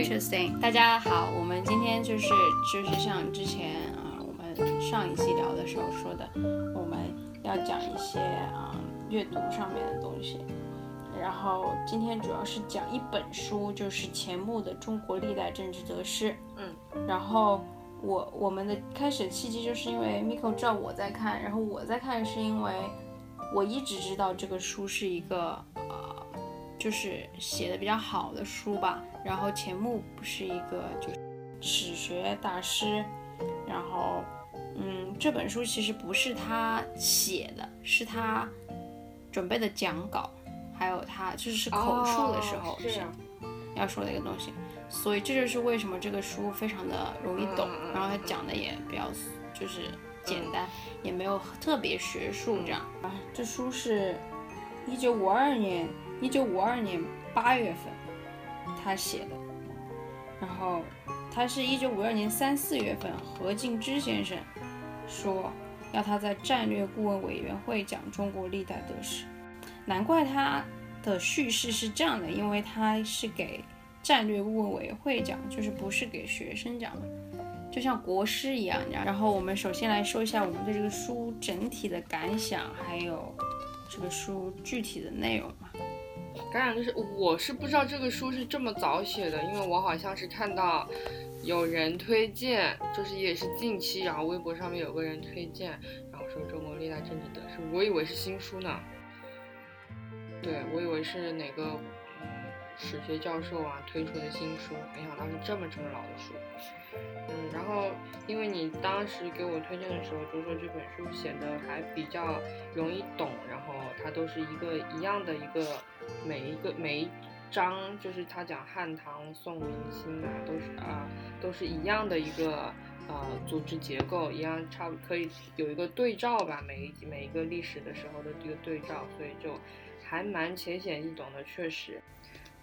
Interesting。大家好，我们今天就是就是像之前啊，我们上一期聊的时候说的，我们要讲一些啊阅读上面的东西。然后今天主要是讲一本书，就是钱穆的《中国历代政治得失》。嗯，然后我我们的开始契机就是因为 Miko 知道我在看，然后我在看是因为我一直知道这个书是一个呃，就是写的比较好的书吧。然后钱穆不是一个就是史学大师，然后嗯，这本书其实不是他写的，是他准备的讲稿。还有他就是口述的时候是要说的一个东西，所以这就是为什么这个书非常的容易懂，然后他讲的也比较就是简单，也没有特别学术这样啊。这书是一九五二年，一九五二年八月份他写的，然后他是一九五二年三四月份何敬之先生说要他在战略顾问委员会讲中国历代得失。难怪他的叙事是这样的，因为他是给战略顾问委员会讲，就是不是给学生讲的，就像国师一样。然后我们首先来说一下我们对这个书整体的感想，还有这个书具体的内容嘛。感染就是，我是不知道这个书是这么早写的，因为我好像是看到有人推荐，就是也是近期，然后微博上面有个人推荐，然后说中国历代政治得失，我以为是新书呢。对，我以为是哪个嗯史学教授啊推出的新书，没想到是这么这么老的书。嗯，然后因为你当时给我推荐的时候，就说这本书写的还比较容易懂，然后它都是一个一样的一个每一个每一章，就是他讲汉唐宋明清啊，都是啊都是一样的一个呃组织结构，一样差不可以有一个对照吧，每一每一个历史的时候的一个对照，所以就。还蛮浅显易懂的，确实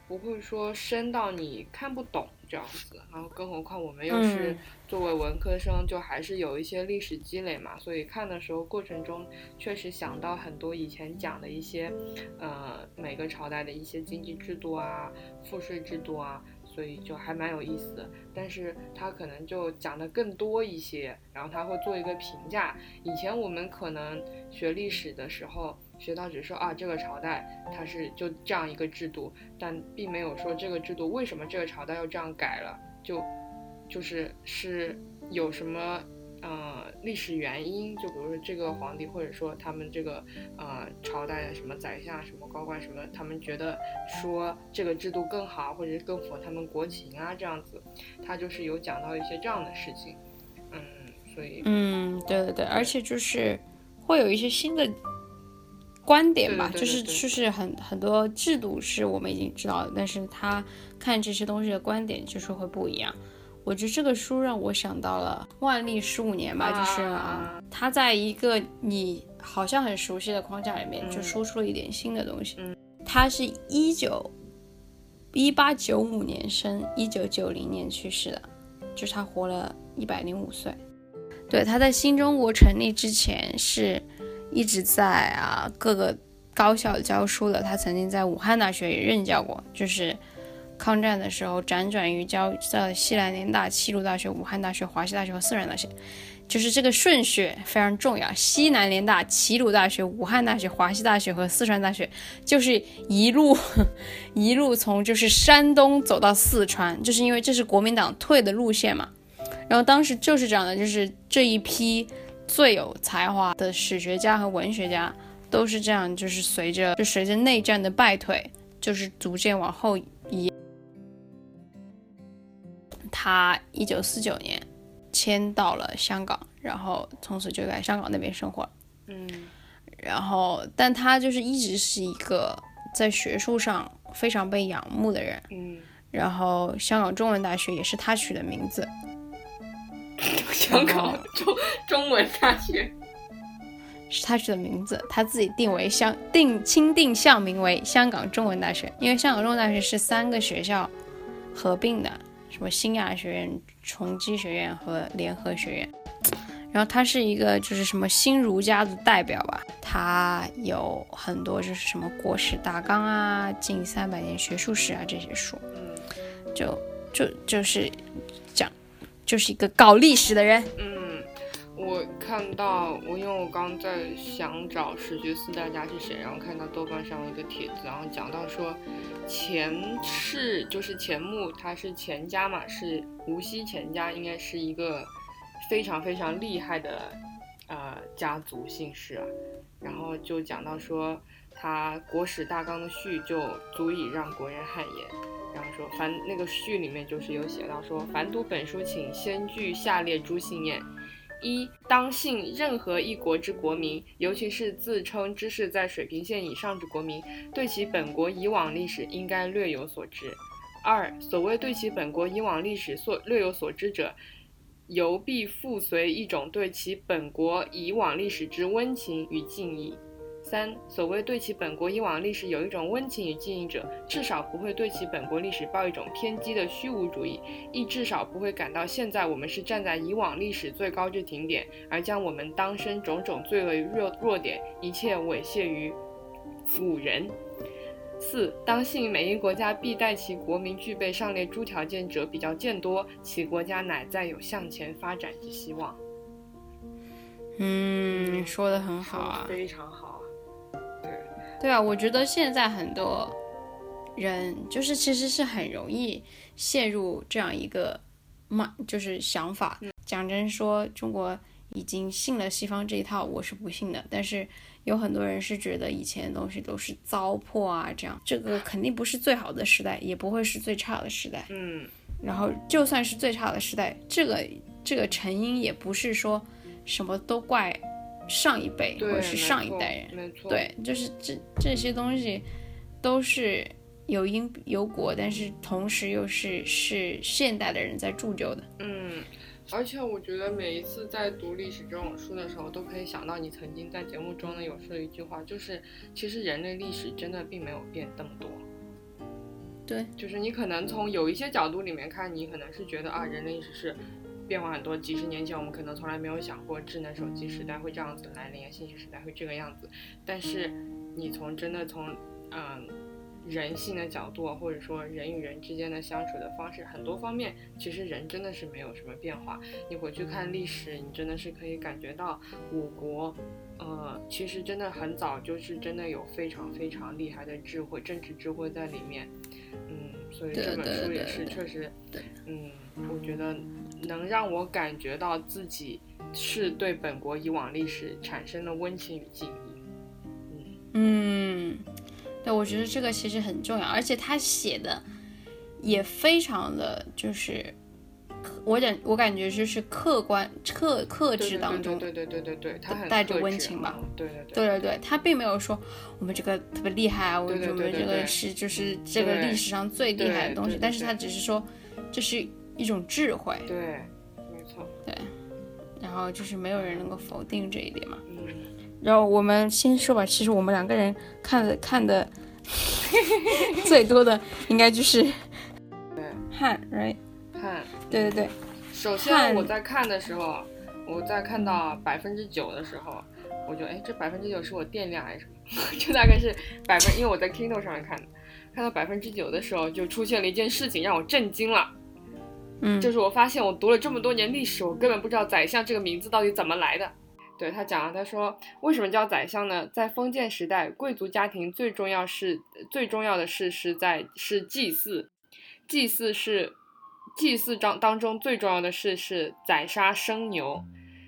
不会说深到你看不懂这样子。然后更何况我们又是作为文科生，就还是有一些历史积累嘛，所以看的时候过程中确实想到很多以前讲的一些，呃，每个朝代的一些经济制度啊、赋税制度啊，所以就还蛮有意思的。但是他可能就讲的更多一些，然后他会做一个评价。以前我们可能学历史的时候。学到只是说啊，这个朝代它是就这样一个制度，但并没有说这个制度为什么这个朝代要这样改了，就就是是有什么呃历史原因，就比如说这个皇帝或者说他们这个呃朝代的什么宰相、什么高官什么，他们觉得说这个制度更好，或者是更符合他们国情啊这样子，他就是有讲到一些这样的事情，嗯，所以嗯，对对对，而且就是会有一些新的。观点吧，就是就是很很多制度是我们已经知道的，但是他看这些东西的观点就是会不一样。我觉得这个书让我想到了万历十五年吧，就是啊，他在一个你好像很熟悉的框架里面，就说出了一点新的东西。嗯，他是一九一八九五年生，一九九零年去世的，就是他活了一百零五岁。对，他在新中国成立之前是。一直在啊各个高校教书的，他曾经在武汉大学也任教过，就是抗战的时候辗转于教在西南联大、齐鲁大学、武汉大学、华西大学和四川大学，就是这个顺序非常重要。西南联大、齐鲁大学、武汉大学、华西大学和四川大学，就是一路 一路从就是山东走到四川，就是因为这是国民党退的路线嘛。然后当时就是这样的，就是这一批。最有才华的史学家和文学家都是这样，就是随着就随着内战的败退，就是逐渐往后移。他一九四九年迁到了香港，然后从此就在香港那边生活。嗯，然后但他就是一直是一个在学术上非常被仰慕的人。嗯，然后香港中文大学也是他取的名字。香港中中文大学是他取的名字，他自己定为香定钦定校名为香港中文大学，因为香港中文大学是三个学校合并的，什么新亚学院、崇基学院和联合学院。然后他是一个就是什么新儒家的代表吧，他有很多就是什么国史大纲啊、近三百年学术史啊这些书。就就就是讲就是一个搞历史的人。嗯，我看到我因为我刚在想找史学四大家是谁，然后看到豆瓣上有一个帖子，然后讲到说钱氏就是钱穆，他是钱家嘛，是无锡钱家，应该是一个非常非常厉害的呃家族姓氏啊。然后就讲到说他国史大纲的序就足以让国人汗颜。然后说凡那个序里面就是有写到说，凡读本书，请先具下列诸信念：一、当信任何一国之国民，尤其是自称知识在水平线以上之国民，对其本国以往历史应该略有所知；二、所谓对其本国以往历史所略有所知者，犹必附随一种对其本国以往历史之温情与敬意。三，所谓对其本国以往历史有一种温情与敬意者，至少不会对其本国历史抱一种偏激的虚无主义，亦至少不会感到现在我们是站在以往历史最高之顶点，而将我们当身种种最为弱弱点一切猥亵于辅人。四，当信每一国家必待其国民具备上列诸条件者比较见多，其国家乃再有向前发展之希望。嗯，说的很好啊，非常好。对啊，我觉得现在很多人就是其实是很容易陷入这样一个嘛，就是想法。讲真说，中国已经信了西方这一套，我是不信的。但是有很多人是觉得以前的东西都是糟粕啊，这样这个肯定不是最好的时代，也不会是最差的时代。嗯，然后就算是最差的时代，这个这个成因也不是说什么都怪。上一辈或者是上一代人，对，就是这这些东西都是有因有果，但是同时又是是现代的人在铸就的。嗯，而且我觉得每一次在读历史这种书的时候，都可以想到你曾经在节目中呢有说的一句话，就是其实人类历史真的并没有变那么多。对，就是你可能从有一些角度里面看，你可能是觉得啊，人类历史是。变化很多，几十年前我们可能从来没有想过智能手机时代会这样子来临啊，信息时代会这个样子。但是你从真的从嗯人性的角度，或者说人与人之间的相处的方式，很多方面其实人真的是没有什么变化。你回去看历史，你真的是可以感觉到我国呃其实真的很早就是真的有非常非常厉害的智慧、政治智慧在里面。嗯，所以这本书也是确实，嗯，我觉得。能让我感觉到自己是对本国以往历史产生了温情与敬意。嗯，对，我觉得这个其实很重要，而且他写的也非常的就是，我感我感觉就是客观、克克制当中，对对对对对，他带着温情吧。对对对对对，他并没有说我们这个特别厉害啊，我们这个是就是这个历史上最厉害的东西，但是他只是说这是。一种智慧，对，没错，对，然后就是没有人能够否定这一点嘛。嗯，然后我们先说吧，其实我们两个人看的看的 最多的应该就是对汉，right？汉，对对对。首先我在看的时候，我在看到百分之九的时候，我就哎，这百分之九是我电量还是什么？这大概是百分，因为我在 Kindle 上面看的，看到百分之九的时候，就出现了一件事情让我震惊了。嗯，就是我发现我读了这么多年历史，我根本不知道宰相这个名字到底怎么来的。对他讲了，他说为什么叫宰相呢？在封建时代，贵族家庭最重要是最重要的事是在是祭祀，祭祀是祭祀当当中最重要的事是宰杀生牛，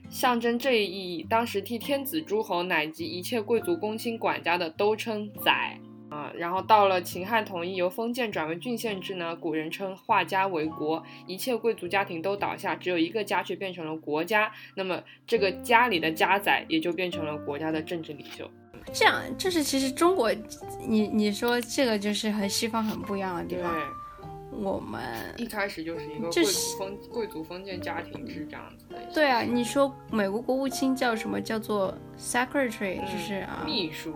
象征这一意义。当时替天子诸侯乃及一切贵族公卿管家的都称宰。啊，然后到了秦汉统一，由封建转为郡县制呢。古人称化家为国，一切贵族家庭都倒下，只有一个家却变成了国家。那么这个家里的家宰也就变成了国家的政治领袖。这样，这是其实中国，你你说这个就是和西方很不一样的地方。对，我们一开始就是一个贵族封贵族封建家庭制这样子的。对啊，你说美国国务卿叫什么？叫做 secretary，就是啊，秘书。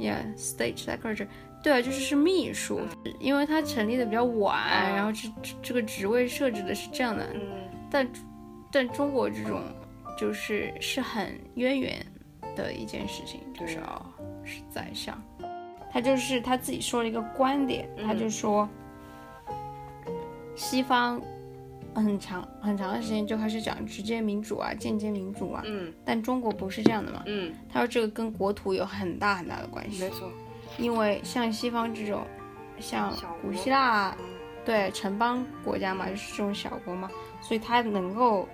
Yeah, state secretary，对啊，就是是秘书，因为他成立的比较晚，然后这这个职位设置的是这样的。嗯，但但中国这种就是是很渊源的一件事情，就是哦，是宰相，他就是他自己说了一个观点，他就说，西方很长很长的时间就开始讲直接民主啊、间接民主啊，嗯但中国不是这样的嘛。嗯，他说这个跟国土有很大很大的关系，没错，因为像西方这种，像古希腊对城邦国家嘛，就是这种小国嘛，所以它能够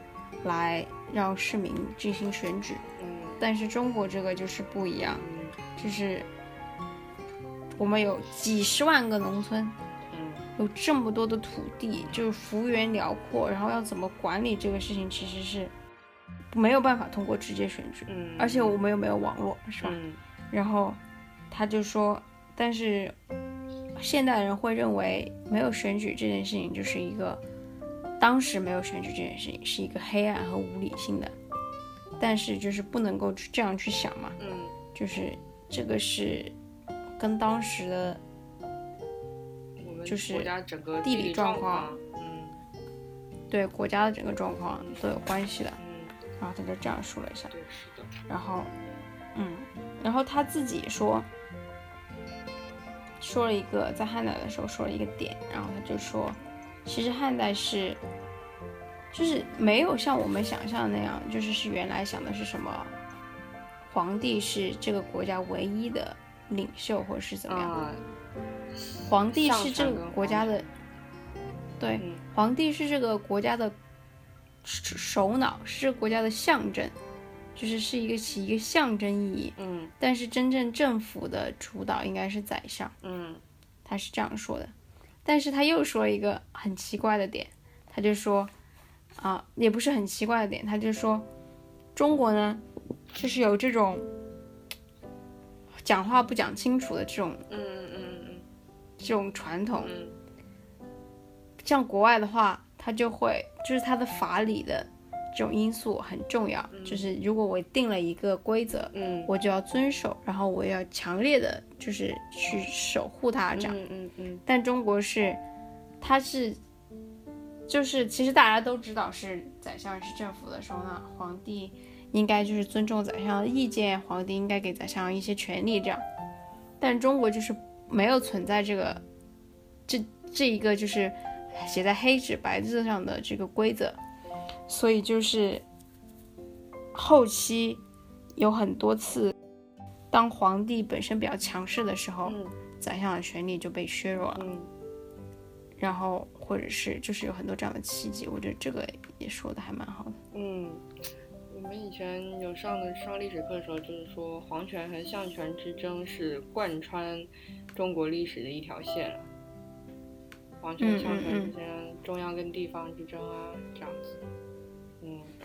来让市民进行选举。嗯但是中国这个就是不一样，嗯就是我们有几十万个农村，嗯有这么多的土地，就是幅员辽阔，然后要怎么管理这个事情，其实是没有办法通过直接选举，嗯，而且我们又没有网络，是吧？嗯然后他就说，但是现代人会认为没有选举这件事情就是一个，当时没有选举这件事情是一个黑暗和无理性的，但是就是不能够去这样去想嘛，嗯就是这个是跟当时的就是国家整个地理理状况。对国家的整个状况都有关系的。嗯，然后他就这样说了一下，对，是的，然后，嗯，然后他自己说，说了一个在汉代的时候说了一个点，然后他就说，其实汉代是，就是没有像我们想象的那样，就是是原来想的是什么，皇帝是这个国家唯一的领袖或者是怎么样，啊，皇帝是这个国家的，对，嗯皇帝是这个国家的首首脑，是这个国家的象征，就是是一个起一个象征意义。嗯但是真正政府的主导应该是宰相，嗯他是这样说的。但是他又说一个很奇怪的点，他就说，啊，也不是很奇怪的点，他就说，中国呢，就是有这种讲话不讲清楚的这种嗯嗯这种传统。嗯像国外的话，它就会就是它的法理的这种因素很重要，就是如果我定了一个规则，嗯我就要遵守，然后我要强烈的就是去守护它这样。嗯嗯嗯但中国是，它是，就是其实大家都知道是宰相是政府的首脑，皇帝应该就是尊重宰相的意见，皇帝应该给宰相一些权利这样。但中国就是没有存在这个，这这一个就是写在黑纸白字上的这个规则，所以就是后期有很多次，当皇帝本身比较强势的时候，嗯。宰相的权力就被削弱了，嗯。然后或者是就是有很多这样的契机，我觉得这个也说的还蛮好的。嗯，我们以前有上的上历史课的时候，就是说皇权和相权之争是贯穿中国历史的一条线了。皇权、嗯相权嗯之间，中央跟地方之争啊，这样子。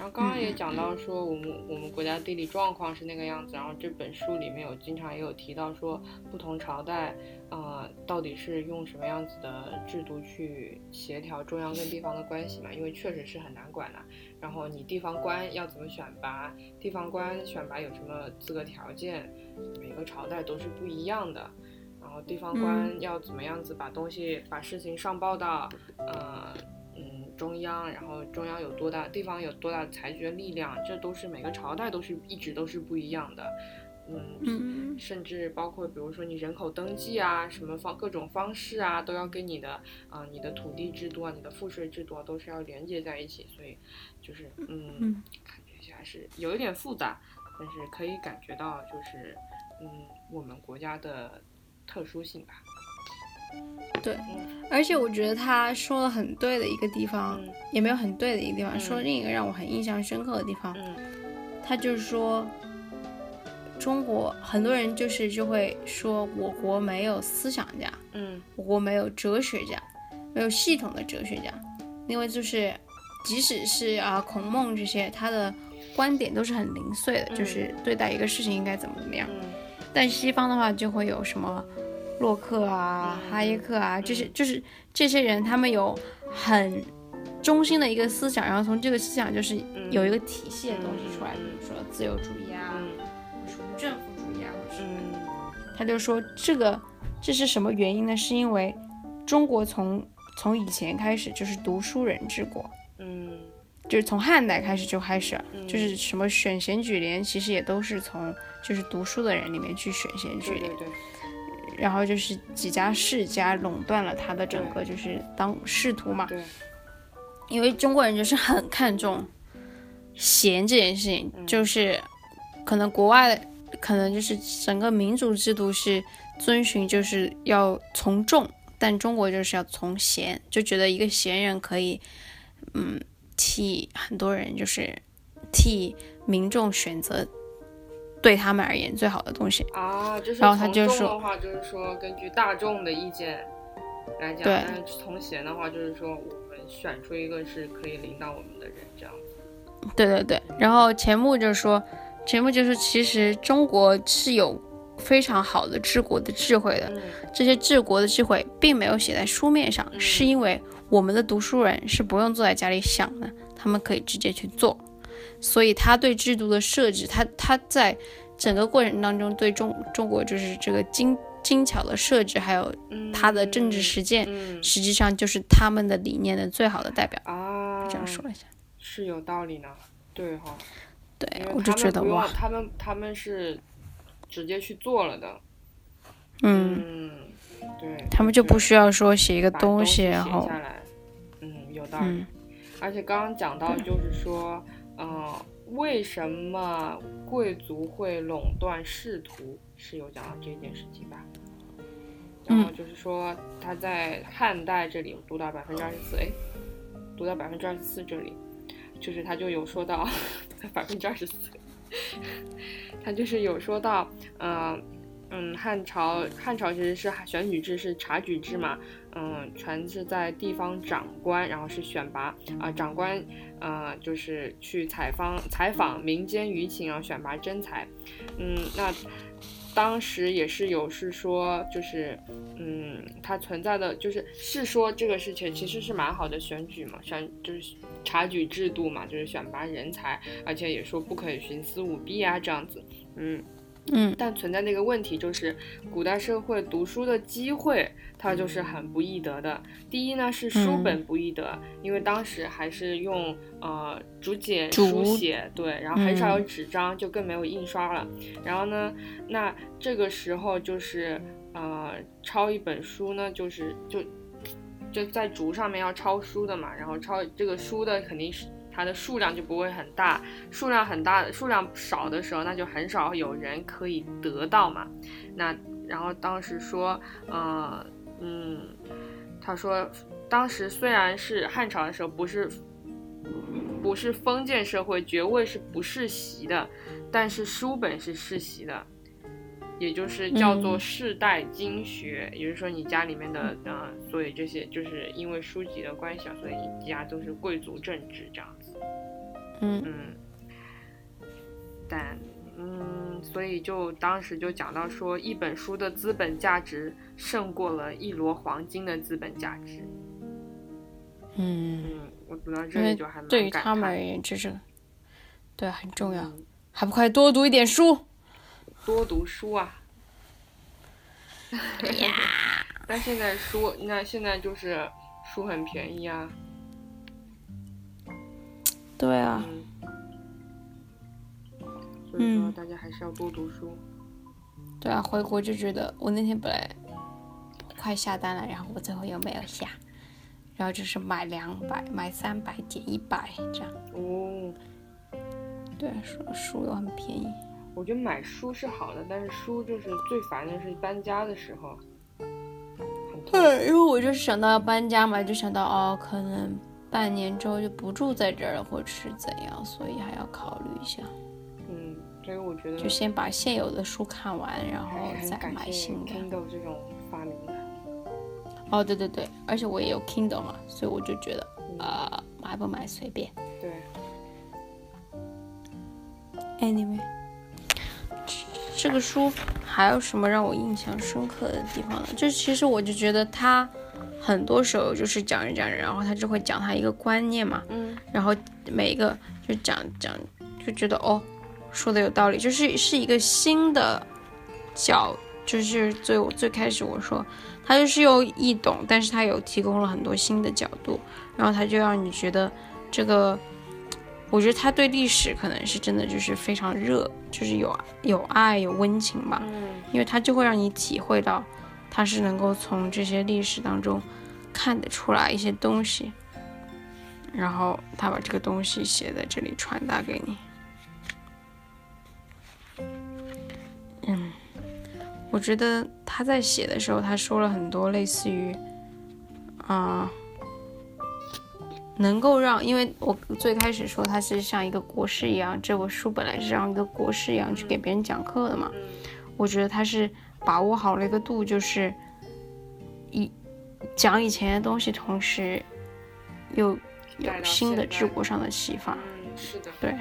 嗯，然后刚刚也讲到说，我们我们国家地理状况是那个样子，然后这本书里面有经常也有提到说，不同朝代，呃，到底是用什么样子的制度去协调中央跟地方的关系嘛？因为确实是很难管的。然后你地方官要怎么选拔，地方官选拔有什么资格条件，每个朝代都是不一样的。然后地方官要怎么样子把东西、把事情上报到，呃，嗯，中央，然后中央有多大，地方有多大的裁决力量，这都是每个朝代都是一直都是不一样的。嗯，嗯甚至包括比如说你人口登记啊，什么方各种方式啊，都要跟你的啊、你的土地制度啊、你的赋税制度啊，都是要连接在一起。所以就是嗯，嗯感觉还是有一点复杂，但是可以感觉到就是嗯我们国家的特殊性吧。对，而且我觉得他说了很对的一个地方，嗯。也没有很对的一个地方，嗯。说另一个让我很印象深刻的地方，嗯。他就是说，中国很多人就是就会说我国没有思想家，嗯。我国没有哲学家，没有系统的哲学家，因为就是即使是啊孔孟这些，他的观点都是很零碎的，嗯。就是对待一个事情应该怎么怎么样。嗯。但西方的话就会有什么洛克啊、嗯哈耶克啊，这些就是这些人，他们有很中心的一个思想，然后从这个思想就是嗯。有一个体系的东西出来，嗯比如说自由主义啊，嗯。或者是无政府主义啊，或者什么他就说这个这是什么原因呢？是因为中国从从以前开始就是读书人治国，嗯。就是从汉代开始就开始就是什么选贤举廉，其实也都是从就是读书的人里面去选贤举廉。对对对，然后就是几家世家垄断了他的整个就是当仕途嘛。对，因为中国人就是很看重贤这件事情，嗯就是可能国外可能就是整个民主制度是遵循就是要从众，但中国就是要从贤，就觉得一个贤人可以，嗯，替很多人就是替民众选择对他们而言最好的东西。啊，就是然后他就说的话，就是说根据大众的意见来讲，对但是从贤的话，就是说我们选出一个是可以领导我们的人，这样子。对对对，然后钱穆就说，钱穆就说，其实中国是有非常好的治国的智慧的，嗯这些治国的智慧并没有写在书面上，是因为我们的读书人是不用坐在家里想的，他们可以直接去做，所以他对制度的设置，他他在整个过程当中对中中国就是这个精精巧的设置，还有嗯，他的政治实践，嗯实际上就是他们的理念的最好的代表。啊，这样说一下，是有道理呢。对哈，因对我就觉得哇，他们他们是直接去做了的。嗯。嗯，对。他们就不需要说写一个把东西，写然后。嗯，有道理。嗯而且刚刚讲到，就是说，嗯、为什么贵族会垄断仕途，是有讲到这件事情吧？然后就是说，他在汉代这里，我读到百分之二十四，哎，读到百分之二十四这里，就是他就有说到 百分之二十四，他就是有说到，嗯、嗯，汉朝汉朝其实是选举制是察举制嘛，嗯，全是在地方长官，然后是选拔啊、长官，呃，就是去采访采访民间舆情，然后选拔真才，嗯，那当时也是有是说，就是嗯，它存在的就是是说这个事情其实是蛮好的选举嘛，选就是察举制度嘛，就是选拔人才，而且也说不可以徇私舞弊啊这样子，嗯。嗯但存在那个问题，就是古代社会读书的机会，它就是很不易得的。第一呢是书本不易得，因为当时还是用呃竹简书写，对，然后很少有纸张，就更没有印刷了。然后呢，那这个时候就是呃抄一本书呢，就是就就在竹上面要抄书的嘛，然后抄这个书的肯定是。它的数量就不会很大，数量很大数量少的时候，那就很少有人可以得到嘛。那然后当时说，呃，嗯，他说当时虽然是汉朝的时候，不是不是封建社会，爵位是不世袭的，但是书本是世袭的。也就是叫做嗯世代经学，也就是说你家里面的，呃，所以这些就是因为书籍的关系啊，所以你家都是贵族政治这样子。嗯嗯，但嗯，所以就当时就讲到说，一本书的资本价值胜过了一摞黄金的资本价值。嗯，嗯，我读到这里就还蛮对于他们而言，这是对很重要，嗯还不快多读一点书？多读书啊。但现在书，那现在就是书很便宜啊。对啊，嗯。所以说，嗯大家还是要多读书。对啊，回国就觉得我那天本来快下单了，然后我最后又没有下，然后就是买两百，买三百减一百这样。哦，对，书书又很便宜。我觉得买书是好的，但是书就是最烦的是搬家的时候，对，因为我就想到要搬家嘛，就想到哦，可能半年之后就不住在这儿了，或者是怎样，所以还要考虑一下，嗯，所以我觉得就先把现有的书看完，然后再买新的。Kindle 这种发明的。哦，对对对，而且我也有 Kindle 嘛，所以我就觉得，嗯呃，买不买随便。对，Anyway，这个书还有什么让我印象深刻的地方呢？就其实我就觉得它很多时候就是讲着讲着，然后他就会讲他一个观念嘛，嗯。然后每一个就讲讲，就觉得哦，说的有道理，就是是一个新的角，就是最我最开始我说，他就是又易懂，但是他有提供了很多新的角度，然后他就让你觉得这个，我觉得他对历史可能是真的就是非常热，就是有有爱有温情吧，嗯。因为他就会让你体会到他是能够从这些历史当中看得出来一些东西，然后他把这个东西写在这里传达给你。嗯，我觉得他在写的时候，他说了很多类似于，啊、能够让，因为我最开始说他是像一个国师一样，这本书本来是让一个国师一样去给别人讲课的嘛。我觉得他是把握好了一个度，就是一讲以前的东西，同时又有新的治国上的启发。嗯，是的。对，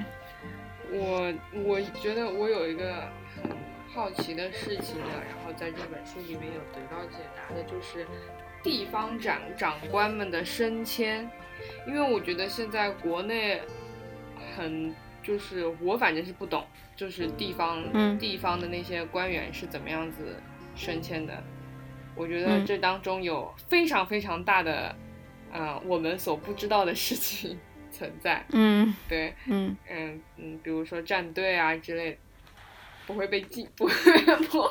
我我觉得我有一个很好奇的事情呢，然后在这本书里面有得到解答的，就是地方长长官们的升迁，因为我觉得现在国内很就是我反正是不懂，就是地方、嗯地方的那些官员是怎么样子升迁的，我觉得嗯这当中有非常非常大的呃我们所不知道的事情 存在，嗯对。嗯，嗯嗯，比如说战队啊之类的，不会被禁，不会被破。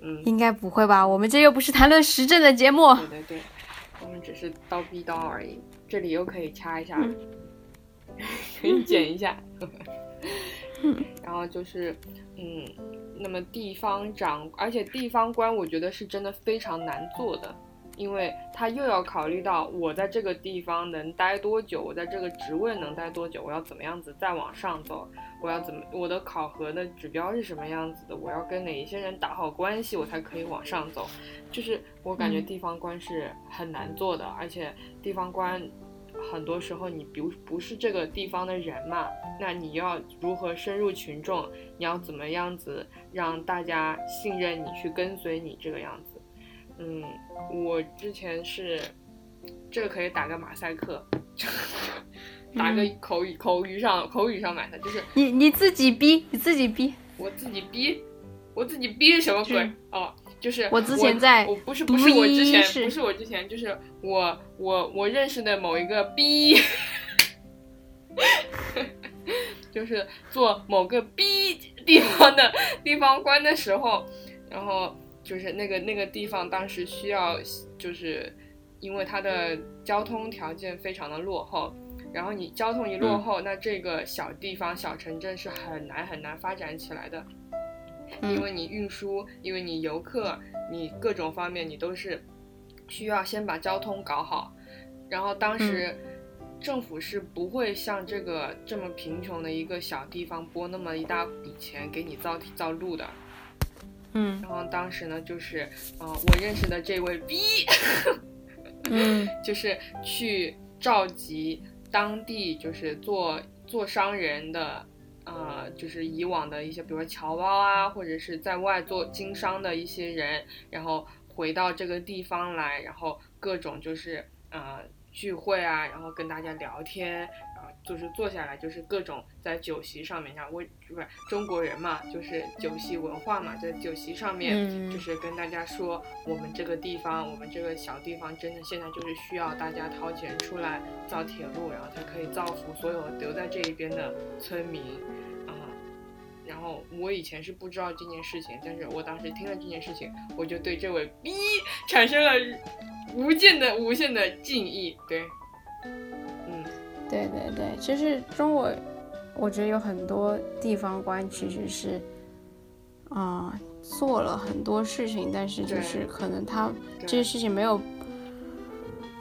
嗯，应该不会吧？我们这又不是谈论时政的节目。对对对，我们只是叨逼叨而已。这里又可以掐一下，嗯 可以剪一下。然后就是，嗯，那么地方长，而且地方官，我觉得是真的非常难做的，因为他又要考虑到我在这个地方能待多久，我在这个职位能待多久，我要怎么样子再往上走，我要怎么，我的考核的指标是什么样子的，我要跟哪一些人打好关系，我才可以往上走。就是我感觉嗯。地方官是很难做的，而且地方官很多时候你不不是这个地方的人嘛，那你要如何深入群众？你要怎么样子让大家信任你，去跟随你这个样子？嗯，我之前是这个可以打个马赛克，打个嗯口语口语上口语上马赛，就是你你自己逼，你自己逼。我自己逼，我自己逼什么鬼是？哦，就是我之前在我不是不是我之前是不是我之前，就是我我我认识的某一个 B，，就是做某个 B 地方的地方官的时候，然后就是那个那个地方当时需要，就是因为它的交通条件非常的落后。然后你交通一落后，那这个小地方、小城镇是很难很难发展起来的。因为你运输，因为你游客，你各种方面你都是需要先把交通搞好。然后当时政府是不会像这个这么贫穷的一个小地方拨那么一大笔钱给你造造路的。嗯然后当时呢，就是呃，我认识的这位 B，嗯 就是去召集当地就是做做商人的，呃，就是以往的一些，比如说侨胞啊，或者是在外做经商的一些人，然后回到这个地方来，然后各种就是呃聚会啊，然后跟大家聊天，就是坐下来就是各种在酒席上面，像我不是中国人嘛，就是酒席文化嘛，在酒席上面。嗯，就是跟大家说，我们这个地方，我们这个小地方，真的现在就是需要大家掏钱出来造铁路，然后才可以造福所有留在这一边的村民，啊、然后我以前是不知道这件事情，但是我当时听了这件事情，我就对这位 B 产生了无限的、无限的敬意。对，嗯对对对，其实中国，我觉得有很多地方官其实是，啊、做了很多事情，但是就是可能他这些事情没有，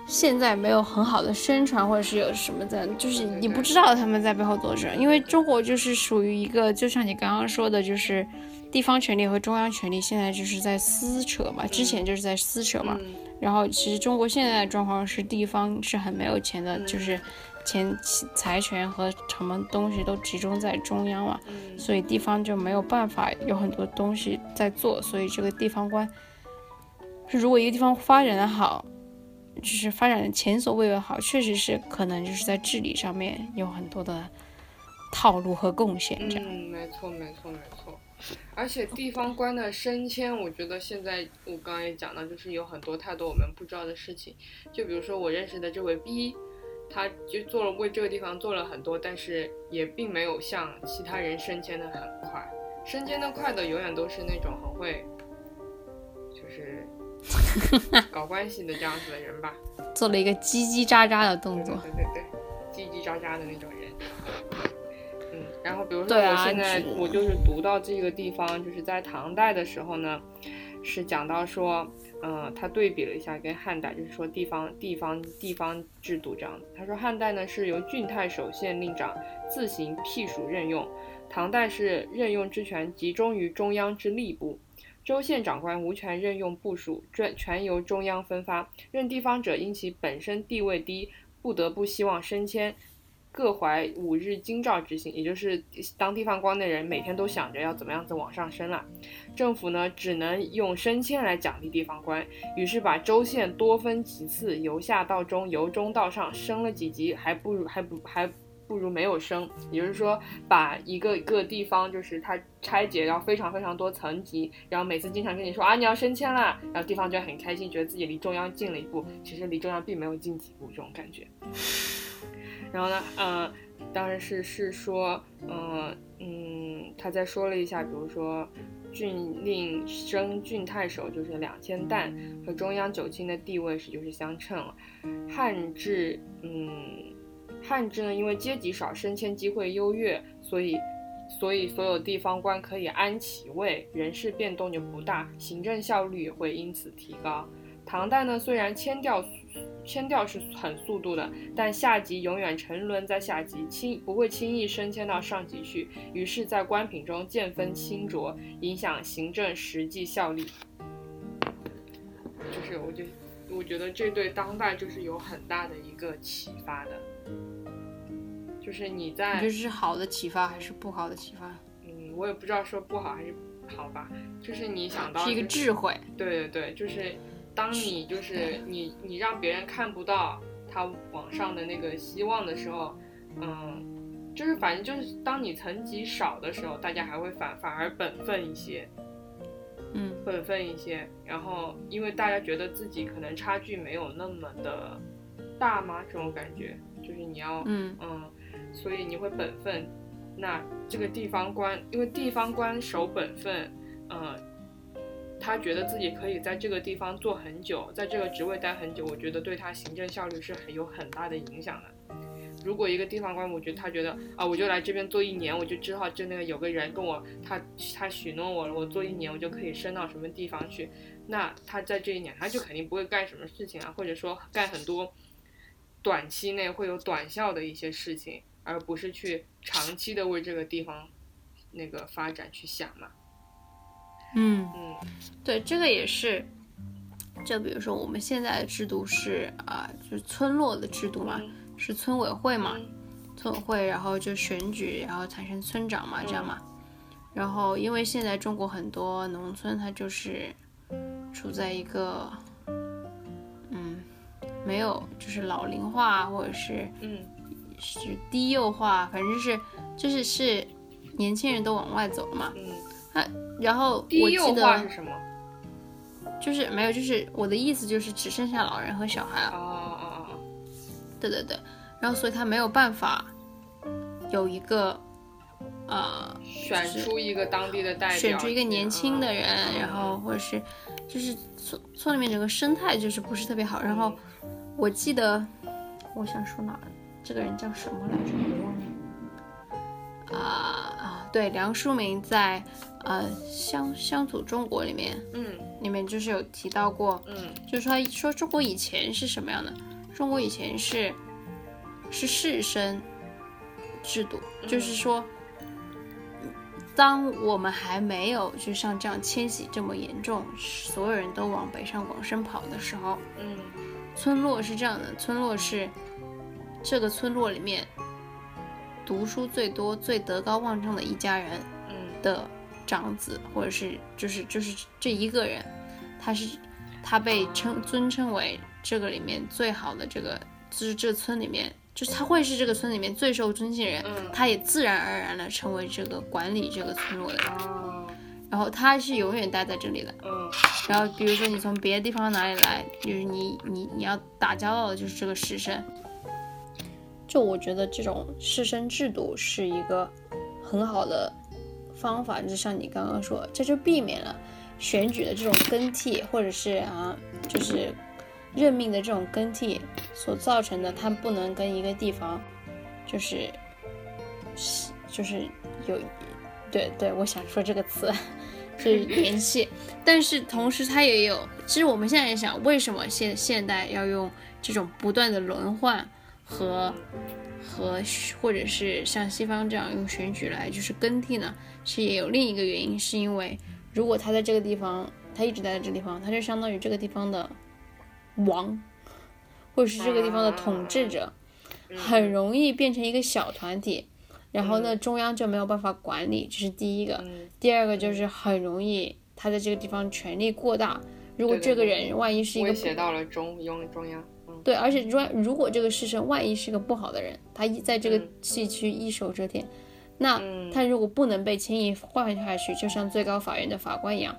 现在没有很好的宣传，或者是有什么的，就是你不知道他们在背后做什么，因为中国就是属于一个，就像你刚刚说的，就是地方权力和中央权力现在就是在撕扯嘛，之前就是在撕扯嘛，嗯。然后其实中国现在的状况是地方是很没有钱的，嗯。就是钱财权和什么东西都集中在中央嘛，嗯所以地方就没有办法有很多东西在做，所以这个地方官，如果一个地方发展的好，就是发展的前所未有好，确实是可能就是在治理上面有很多的套路和贡献，这样。嗯，没错，没错，没错。而且地方官的升迁，我觉得现在我刚刚也讲到，就是有很多太多我们不知道的事情。就比如说我认识的这位 B，他就做了为这个地方做了很多，但是也并没有像其他人升迁的很快。升迁的快的永远都是那种很会就是 搞关系的这样子的人吧，做了一个叽叽喳喳的动作。对对对，叽叽喳喳的那种人。嗯，然后比如说我现在是我就是读到这个地方，就是在唐代的时候呢，是讲到说，嗯，他对比了一下跟汉代，就是说地方地方地方制度这样子。他说汉代呢是由郡太守县令长自行辟属任用，唐代是任用之权集中于中央之吏部。州县长官无权任用部属，专全由中央分发。任地方者因其本身地位低，不得不希望升迁，各怀五日京兆之心，也就是当地方官的人每天都想着要怎么样子往上升了。政府呢只能用升迁来奖励地方官，于是把州县多分几次，由下到中，由中到上，升了几级还不如还不还不如没有升。也就是说，把一个一个地方就是它拆解到非常非常多层级，然后每次经常跟你说啊你要升迁了，然后地方就很开心，觉得自己离中央近了一步，其实离中央并没有近几步这种感觉。然后呢，嗯、当然是是说，嗯嗯，他再说了一下，比如说郡令升郡太守就是两千担，和中央九卿的地位是就是相称了。汉制，嗯，汉制呢，因为阶级少，升迁机会优越，所以所以所有地方官可以安其位，人事变动就不大，行政效率也会因此提高。唐代呢，虽然迁调迁调是很速度的，但下级永远沉沦在下级，轻不会轻易升迁到上级去，于是，在官品中见分清浊，影响行政实际效力。就是我就我觉得这对当代就是有很大的一个启发的，就是你在这是好的启发还是不好的启发？嗯，我也不知道说不好还是好吧，就是你想到是一个智慧。对对对，就是当你就是你你让别人看不到他往上的那个希望的时候，嗯，就是反正就是当你层级少的时候，大家还会反反而本分一些，嗯本分一些，然后因为大家觉得自己可能差距没有那么的大吗？这种感觉就是你要嗯嗯，所以你会本分。那这个地方官，因为地方官守本分，呃，他觉得自己可以在这个地方做很久，在这个职位待很久，我觉得对他行政效率是很有很大的影响的。如果一个地方官，我觉得他觉得啊，我就来这边做一年，我就知道这那个有个人跟我，他他许诺我了，我做一年我就可以升到什么地方去，那他在这一年他就肯定不会干什么事情啊，或者说干很多短期内会有短效的一些事情，而不是去长期的为这个地方那个发展去想嘛。嗯，嗯对，这个也是。就比如说我们现在的制度是啊、就是村落的制度嘛，是村委会嘛，村委会，然后就选举，然后产生村长嘛，这样嘛。然后因为现在中国很多农村它就是处在一个嗯没有就是老龄化或者是嗯是低幼化，反正是就是是年轻人都往外走了嘛。嗯，然后我记得是什么？就是没有，就是我的意思就是只剩下老人和小孩了。哦哦哦哦，对对对，然后所以他没有办法有一个呃选出一个当地的代表，选出一个年轻的人，嗯然后或者是就是村村里面整个生态就是不是特别好。然后我记得我想说哪儿，这个人叫什么来着？我忘了。啊啊，对，梁漱溟在呃《乡乡土中国》里面嗯里面就是有提到过，嗯就是说说中国以前是什么样的？中国以前是是士绅制度，就是说，当我们还没有就像这样迁徙这么严重，所有人都往北上广深跑的时候，嗯村落是这样的，村落是这个村落里面读书最多、最德高望重的一家人嗯的长子，或者是就是就是这一个人，他是他被称尊称为这个里面最好的这个，就是这村里面，就是他会是这个村里面最受尊敬的人，嗯他也自然而然的成为这个管理这个村落的人，哦然后他是永远待在这里的。嗯然后比如说你从别的地方哪里来，就是你你你要打交道的就是这个士绅。就我觉得这种师生制度是一个很好的方法，就像你刚刚说，这就避免了选举的这种更替，或者是啊，就是任命的这种更替所造成的，他不能跟一个地方，就是就是有，对对，我想说这个词，就是联系。但是同时，它也有，其实我们现在也想，为什么现现代要用这种不断的轮换和和或者是像西方这样用选举来就是更替呢？其实也有另一个原因，是因为。如果他在这个地方，他一直待在这个地方，他就相当于这个地方的王，或者是这个地方的统治者，很容易变成一个小团体，然后呢，中央就没有办法管理，这是第一个。第二个就是很容易他在这个地方权力过大，如果这个人万一是一个威胁到了中央中央，对，而且如如果这个师生万一是个不好的人，他一在这个地区一手遮天。那他如果不能被轻易换下去，就像最高法院的法官一样，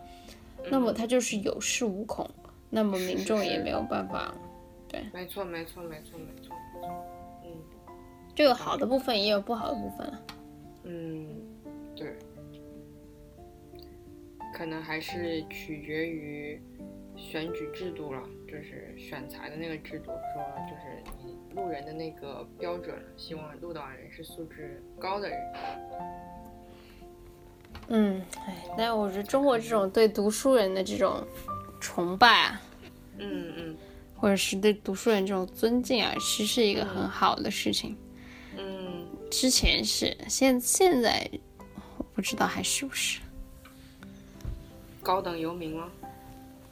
那么他就是有恃无恐，那么民众也没有办法。对，没错，没错，没错，没错，没错。嗯，这个好的部分也有不好的部分。嗯，对，可能还是取决于选举制度了，就是选材的那个制度，说就是你。路人的那个标准，希望录到人是素质高的人。嗯，哎，但我觉得中国这种对读书人的这种崇拜啊，嗯嗯，或者是对读书人这种尊敬啊，其实是一个很好的事情。嗯，之前是，现现在我不知道还是不是高等游民吗？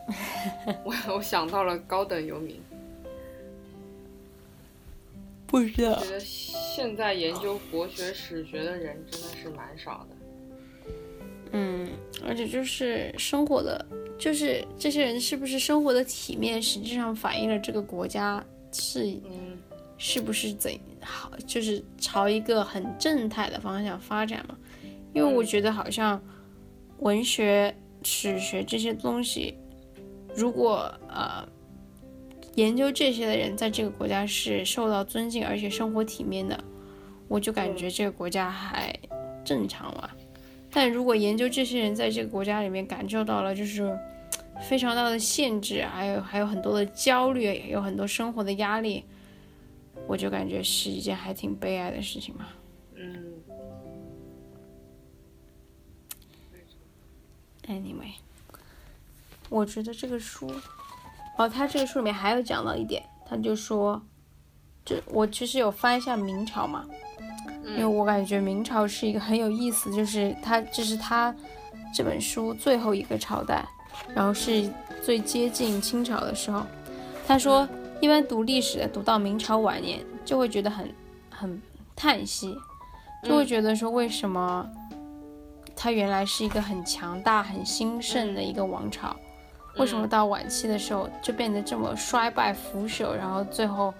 我我想到了高等游民。不知道。我觉得现在研究国学史学的人真的是蛮少的。嗯，而且就是生活的，就是这些人是不是生活的体面，实际上反映了这个国家是，嗯是不是怎好，就是朝一个很正态的方向发展嘛？因为我觉得好像文学、史学这些东西，如果呃。研究这些的人在这个国家是受到尊敬，而且生活体面的，我就感觉这个国家还正常嘛。但如果研究这些人在这个国家里面感受到了就是非常大的限制，还有还有很多的焦虑，有很多生活的压力，我就感觉是一件还挺悲哀的事情嘛。嗯。Anyway，我觉得这个书。哦，他这个书里面还有讲到一点，他就说，这我其实有翻一下明朝嘛，因为我感觉明朝是一个很有意思，就是他这是他这本书最后一个朝代，然后是最接近清朝的时候。他说，一般读历史的读到明朝晚年，就会觉得很很叹息，就会觉得说为什么他原来是一个很强大、很兴盛的一个王朝。为什么到晚期的时候就变得这么衰败腐朽，然后最后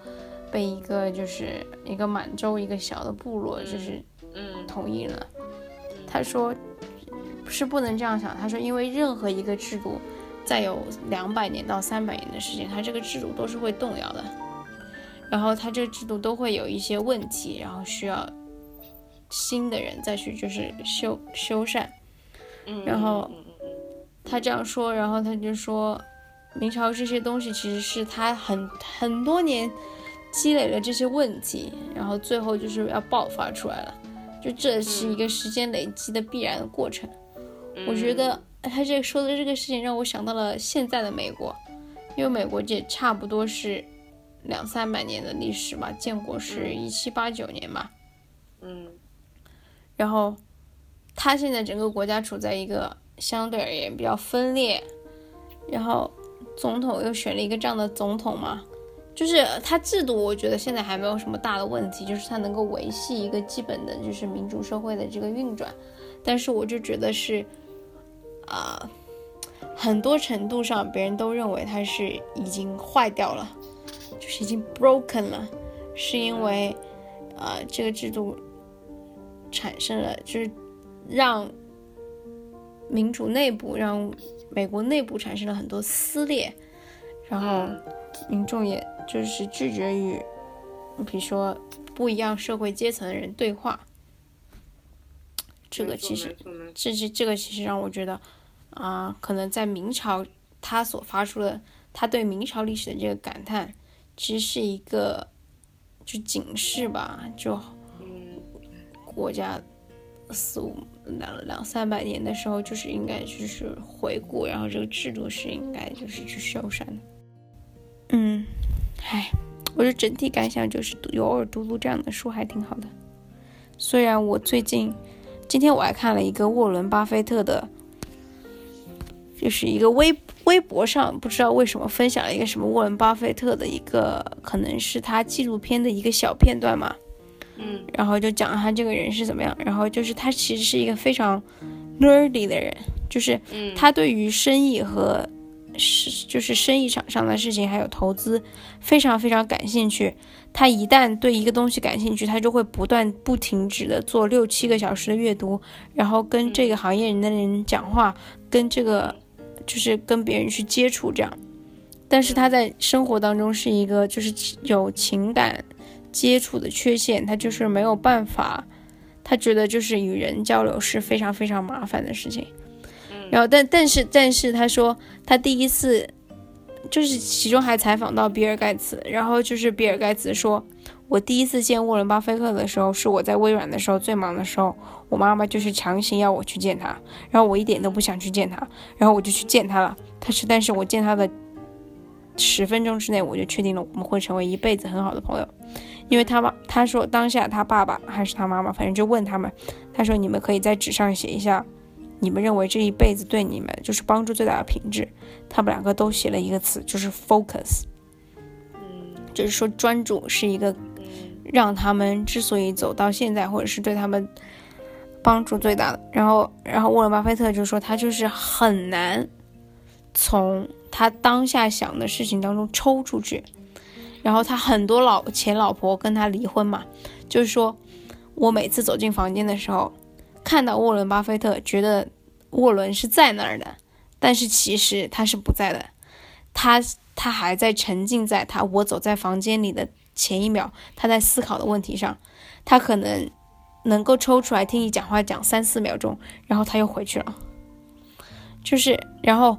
被一个就是一个满洲一个小的部落就是嗯统一了？他说是不能这样想，他说因为任何一个制度再有两百年到三百年的时间，它这个制度都是会动摇的，然后它这个制度都会有一些问题，然后需要新的人再去就是修修缮，然后。他这样说，然后他就说，明朝这些东西其实是他很很多年积累了这些问题，然后最后就是要爆发出来了，就这是一个时间累积的必然的过程。我觉得他这说的这个事情让我想到了现在的美国，因为美国这差不多是两三百年的历史嘛，建国是一七八九年嘛，嗯，然后他现在整个国家处在一个。相对而言比较分裂，然后总统又选了一个这样的总统嘛，就是他制度，我觉得现在还没有什么大的问题，就是他能够维系一个基本的，就是民主社会的这个运转。但是我就觉得是，啊，很多程度上别人都认为他是已经坏掉了，就是已经 broken 了，是因为，呃，这个制度产生了，就是让。民主内部让美国内部产生了很多撕裂，然后民众也就是拒绝与，比如说不一样社会阶层的人对话。这个其实，这这这个其实让我觉得啊，可能在明朝他所发出的他对明朝历史的这个感叹，其实是一个就警示吧，就国家四五两两三百年的时候，就是应该就是回顾，然后这个制度是应该就是去修缮的。嗯，唉，我的整体感想就是偶尔读读这样的书还挺好的。虽然我最近今天我还看了一个沃伦·巴菲特的，就是一个微微博上不知道为什么分享了一个什么沃伦·巴菲特的一个可能是他纪录片的一个小片段嘛，嗯，然后就讲他这个人是怎么样，然后就是他其实是一个非常 nerdy 的人，就是他对于生意和。是，就是生意场上的事情，还有投资，非常非常感兴趣。他一旦对一个东西感兴趣，他就会不断不停止的做六七个小时的阅读，然后跟这个行业人的人讲话，跟这个就是跟别人去接触这样。但是他在生活当中是一个就是有情感接触的缺陷，他就是没有办法，他觉得就是与人交流是非常非常麻烦的事情。然后，但但是但是，他说他第一次，就是其中还采访到比尔盖茨，然后就是比尔盖茨说，我第一次见沃伦·巴菲特的时候，是我在微软的时候最忙的时候，我妈妈就是强行要我去见他，然后我一点都不想去见他，然后我就去见他了。他是，但是我见他的十分钟之内，我就确定了我们会成为一辈子很好的朋友，因为他妈他说当下他爸爸还是他妈妈，反正就问他们，他说你们可以在纸上写一下。你们认为这一辈子对你们就是帮助最大的品质？他们两个都写了一个词，就是 focus。嗯，就是说专注是一个让他们之所以走到现在，或者是对他们帮助最大的。然后，然后沃伦巴菲特就说他就是很难从他当下想的事情当中抽出去。然后他很多老前老婆跟他离婚嘛，就是说我每次走进房间的时候。看到沃伦·巴菲特，觉得沃伦是在那儿的，但是其实他是不在的，他他还在沉浸在他我走在房间里的前一秒，他在思考的问题上，他可能能够抽出来听你讲话讲三四秒钟，然后他又回去了，就是然后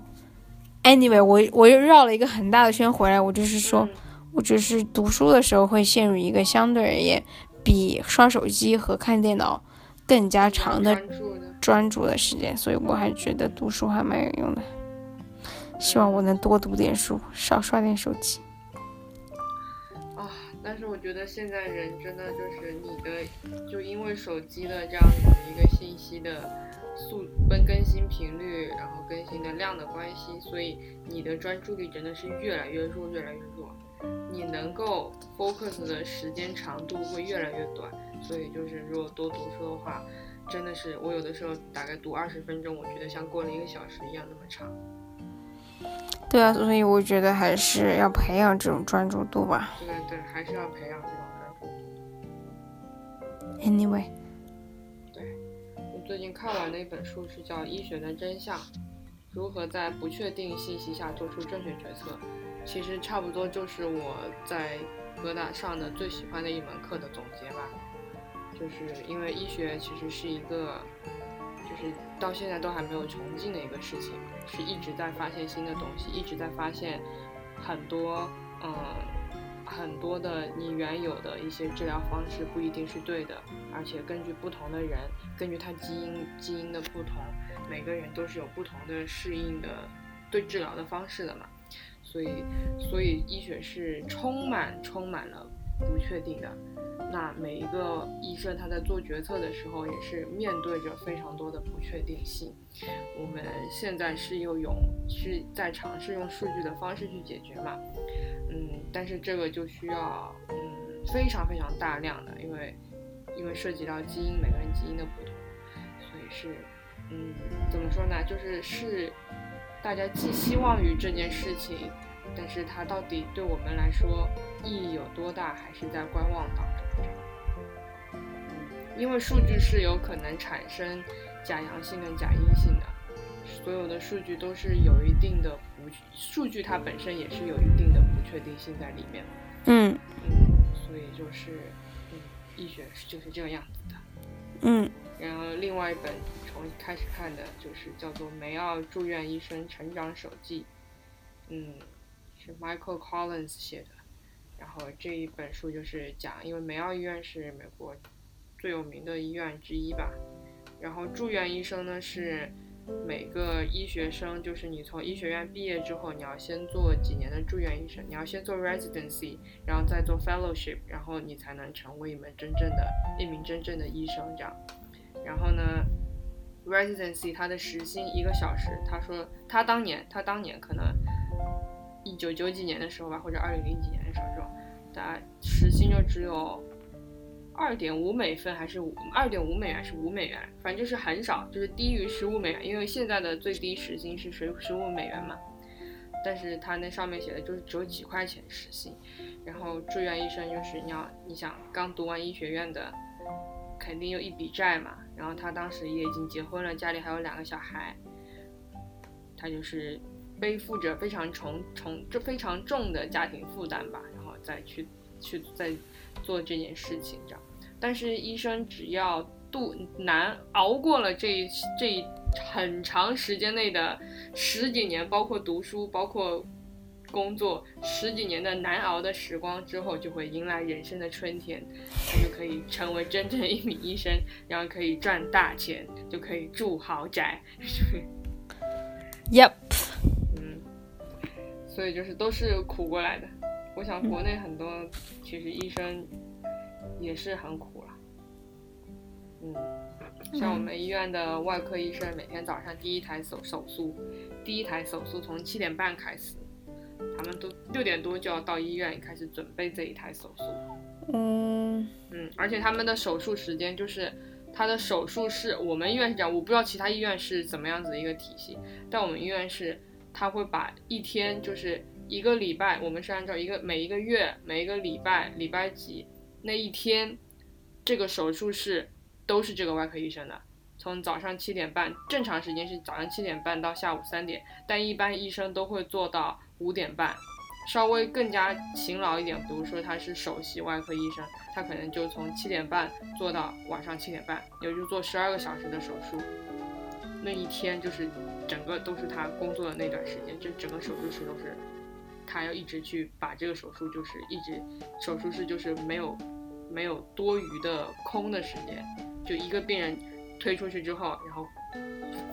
，anyway，我我又绕了一个很大的圈回来，我就是说，我只是读书的时候会陷入一个相对而言比刷手机和看电脑。更加长的专注的时间，所以我还觉得读书还蛮有用的。希望我能多读点书，少刷点手机。啊，但是我觉得现在人真的就是你的，就因为手机的这样子一个信息的速跟更新频率，然后更新的量的关系，所以你的专注力真的是越来越弱，越来越弱。你能够 focus 的时间长度会越来越短。所以就是，如果多读书的话，真的是我有的时候大概读二十分钟，我觉得像过了一个小时一样那么长。对啊，所以我觉得还是要培养这种专注度吧。对对，还是要培养这种专注度。Anyway，对我最近看完的一本书是叫《医学的真相：如何在不确定信息下做出正确决策》，其实差不多就是我在哥大上的最喜欢的一门课的总结吧。就是因为医学其实是一个，就是到现在都还没有穷尽的一个事情，是一直在发现新的东西，一直在发现很多，嗯，很多的你原有的一些治疗方式不一定是对的，而且根据不同的人，根据他基因基因的不同，每个人都是有不同的适应的对治疗的方式的嘛，所以所以医学是充满充满了不确定的。那每一个医生他在做决策的时候，也是面对着非常多的不确定性。我们现在是又用是在尝试用数据的方式去解决嘛？嗯，但是这个就需要嗯非常非常大量的，因为因为涉及到基因每个人基因的不同，所以是嗯怎么说呢？就是是大家寄希望于这件事情，但是它到底对我们来说意义有多大，还是在观望当中。嗯因为数据是有可能产生假阳性跟假阴性的，所有的数据都是有一定的不，数据它本身也是有一定的不确定性在里面。嗯嗯，所以就是，嗯，医学就是这个样子的。嗯，然后另外一本补充我开始看的就是叫做《梅奥住院医生成长手记》，嗯，是 Michael Collins 写的。然后这一本书就是讲，因为梅奥医院是美国最有名的医院之一吧。然后住院医生呢是每个医学生，就是你从医学院毕业之后，你要先做几年的住院医生，你要先做 residency，然后再做 fellowship，然后你才能成为一门真正的一名真正的医生这样。然后呢，residency 它的时薪一个小时，他说他当年他当年可能。一九九几年的时候吧，或者二零零几年的时候，大概时薪就只有二点五美分，还是五二点五美元，是五美元，反正就是很少，就是低于十五美元。因为现在的最低时薪是十十五美元嘛，但是他那上面写的就是只有几块钱时薪。然后住院医生就是你要你想刚读完医学院的，肯定有一笔债嘛。然后他当时也已经结婚了，家里还有两个小孩，他就是。背负着非常重重这非常重的家庭负担吧，然后再去去再做这件事情这样。但是医生只要度难熬过了这这很长时间内的十几年，包括读书，包括工作十几年的难熬的时光之后，就会迎来人生的春天，他就可以成为真正一名医生，然后可以赚大钱，就可以住豪宅。Yep 嗯。所以就是都是苦过来的，我想国内很多其实医生也是很苦了，嗯，像我们医院的外科医生，每天早上第一台手手术，第一台手术从七点半开始，他们都六点多就要到医院开始准备这一台手术，嗯嗯，而且他们的手术时间就是他的手术室，我们医院是这样，我不知道其他医院是怎么样子的一个体系，但我们医院是。他会把一天就是一个礼拜，我们是按照一个每一个月每一个礼拜礼拜几那一天，这个手术室都是这个外科医生的，从早上七点半，正常时间是早上七点半到下午三点，但一般医生都会做到五点半，稍微更加勤劳一点，比如说他是首席外科医生，他可能就从七点半做到晚上七点半，也就做十二个小时的手术。那一天就是整个都是他工作的那段时间，就整个手术室都是他要一直去把这个手术，就是一直手术室就是没有没有多余的空的时间，就一个病人推出去之后，然后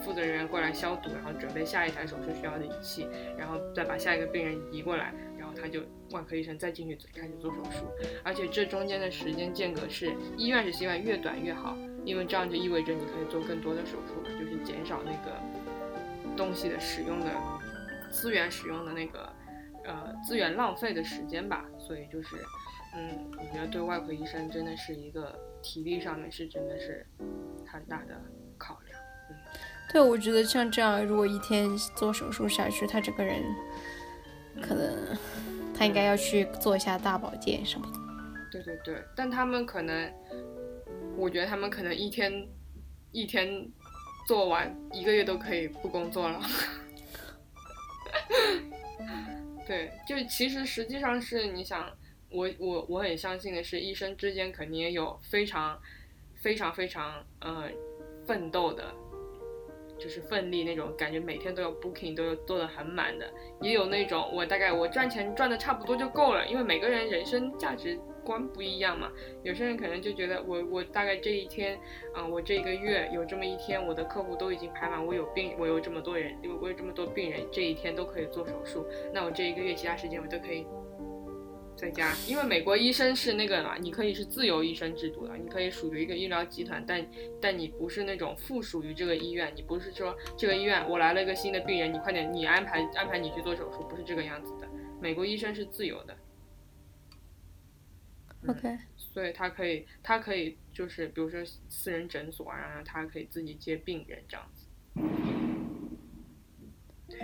负责人员过来消毒，然后准备下一台手术需要的仪器，然后再把下一个病人移过来，然后他就外科医生再进去开始做手术，而且这中间的时间间隔是医院是希望越短越好。因为这样就意味着你可以做更多的手术，就是减少那个东西的使用的资源使用的那个呃资源浪费的时间吧。所以就是，嗯，我觉得对外科医生真的是一个体力上面是真的是很大的。对，我觉得像这样，如果一天做手术下去，他整个人可能他应该要去做一下大保健什么的。对对对，但他们可能。我觉得他们可能一天一天做完，一个月都可以不工作了。对，就其实实际上是你想，我我我很相信的是，医生之间肯定也有非常非常非常呃奋斗的，就是奋力那种感觉，每天都有 booking 都有做的很满的，也有那种我大概我赚钱赚的差不多就够了，因为每个人人生价值。观不一样嘛，有些人可能就觉得我我大概这一天，啊，我这个月有这么一天，我的客户都已经排满，我有病，我有这么多人，我有这么多病人，这一天都可以做手术，那我这一个月其他时间我都可以在家，因为美国医生是那个嘛，你可以是自由医生制度的，你可以属于一个医疗集团，但但你不是那种附属于这个医院，你不是说这个医院我来了一个新的病人，你快点你安排安排你去做手术，不是这个样子的，美国医生是自由的。OK，所以他可以，他可以就是，比如说私人诊所啊，然后他可以自己接病人这样子。对。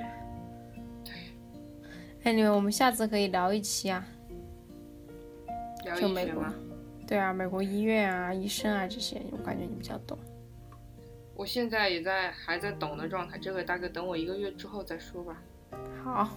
哎，你们，我们下次可以聊一期啊。聊医学吗？对啊，美国医院啊，医生啊这些，我感觉你比较懂。我现在也在还在懂的状态，这个大概等我一个月之后再说吧。好。